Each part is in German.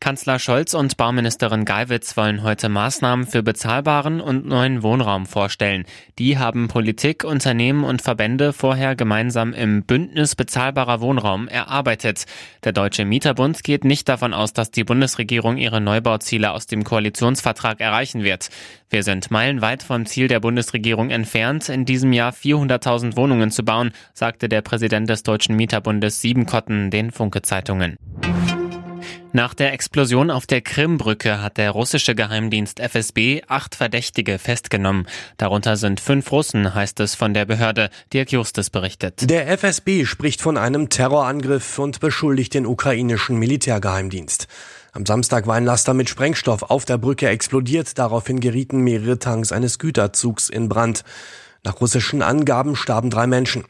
Kanzler Scholz und Bauministerin Geiwitz wollen heute Maßnahmen für bezahlbaren und neuen Wohnraum vorstellen. Die haben Politik, Unternehmen und Verbände vorher gemeinsam im Bündnis bezahlbarer Wohnraum erarbeitet. Der Deutsche Mieterbund geht nicht davon aus, dass die Bundesregierung ihre Neubauziele aus dem Koalitionsvertrag erreichen wird. Wir sind meilenweit vom Ziel der Bundesregierung entfernt, in diesem Jahr 400.000 Wohnungen zu bauen, sagte der Präsident des Deutschen Mieterbundes Siebenkotten den Funke-Zeitungen. Nach der Explosion auf der Krimbrücke hat der russische Geheimdienst FSB acht Verdächtige festgenommen. Darunter sind fünf Russen, heißt es von der Behörde. Dirk Justus berichtet. Der FSB spricht von einem Terrorangriff und beschuldigt den ukrainischen Militärgeheimdienst. Am Samstag war ein Laster mit Sprengstoff auf der Brücke explodiert. Daraufhin gerieten mehrere Tanks eines Güterzugs in Brand. Nach russischen Angaben starben drei Menschen.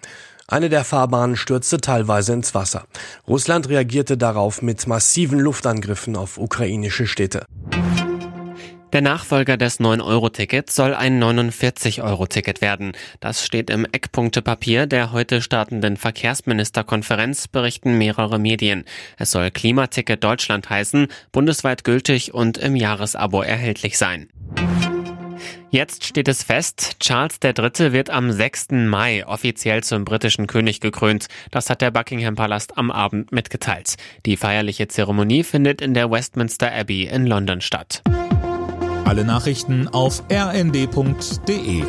Eine der Fahrbahnen stürzte teilweise ins Wasser. Russland reagierte darauf mit massiven Luftangriffen auf ukrainische Städte. Der Nachfolger des 9-Euro-Tickets soll ein 49-Euro-Ticket werden. Das steht im Eckpunktepapier der heute startenden Verkehrsministerkonferenz, berichten mehrere Medien. Es soll Klimaticket Deutschland heißen, bundesweit gültig und im Jahresabo erhältlich sein. Jetzt steht es fest, Charles III. wird am 6. Mai offiziell zum britischen König gekrönt. Das hat der Buckingham Palast am Abend mitgeteilt. Die feierliche Zeremonie findet in der Westminster Abbey in London statt. Alle Nachrichten auf rnd.de